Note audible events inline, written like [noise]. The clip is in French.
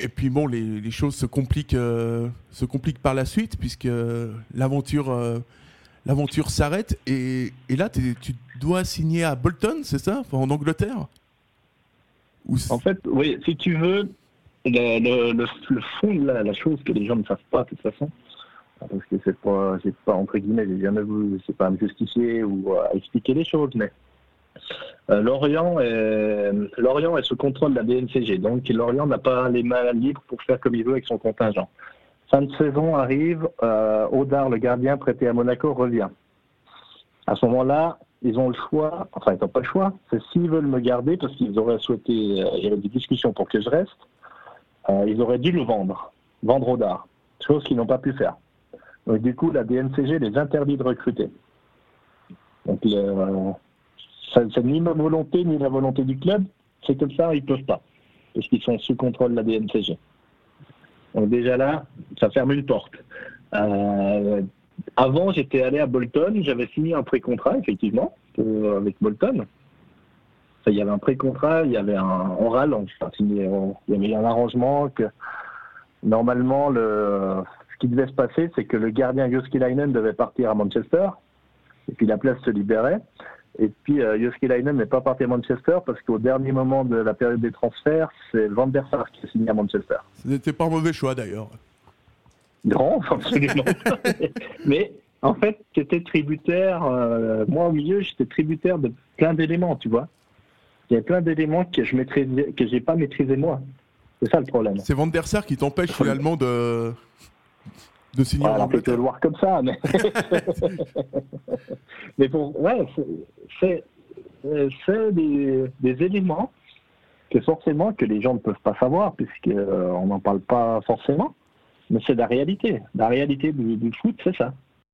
Et puis bon, les, choses se compliquent, euh, se compliquent par la suite puisque l'aventure, euh, l'aventure s'arrête. Et, là tu dois signer à Bolton, c'est ça, en Angleterre? En fait, oui, si tu veux, le, fond de la, chose que les gens ne savent pas, de toute façon, parce que c'est pas, pas, entre guillemets, jamais voulu, c'est pas à me justifier ou à expliquer les choses, mais euh, Lorient, est, Lorient est sous contrôle de la BNCG, donc Lorient n'a pas les mains libres pour faire comme il veut avec son contingent. Fin de saison arrive, euh, le gardien prêté à Monaco, revient. À ce moment-là, ils ont le choix, enfin ils n'ont pas le choix, c'est s'ils veulent me garder, parce qu'ils auraient souhaité, euh, il y avait des discussions pour que je reste, euh, ils auraient dû le vendre, vendre Audard, chose qu'ils n'ont pas pu faire. Donc du coup, la DNCG les interdit de recruter. C'est ni ma volonté ni la volonté du club, c'est comme ça, ils peuvent pas, parce qu'ils sont sous contrôle de la DNCG. Donc déjà là, ça ferme une porte. Euh, avant, j'étais allé à Bolton, j'avais signé un pré-contrat, effectivement, avec Bolton. Il y avait un pré-contrat, il y avait un il y avait un arrangement que normalement, le, ce qui devait se passer, c'est que le gardien Joskilainen devait partir à Manchester, et puis la place se libérait. Et puis euh, Joskilainen n'est pas parti à Manchester parce qu'au dernier moment de la période des transferts, c'est Van der Sar qui a signé à Manchester. C'était pas un mauvais choix d'ailleurs. Grand, [laughs] absolument. Mais en fait, j'étais tributaire, euh, moi au milieu, j'étais tributaire de plein d'éléments, tu vois. Il y a plein d'éléments que je maîtrisais, que j'ai pas maîtrisé moi. C'est ça le problème. C'est Van der Sar qui t'empêche finalement de, de signer en on peut te le voir comme ça, mais. [laughs] [laughs] mais pour. Ouais, c'est- euh, C'est des, des éléments que forcément que les gens ne peuvent pas savoir, puisqu'on n'en parle pas forcément. Mais c'est la réalité. La réalité du, du foot, c'est ça.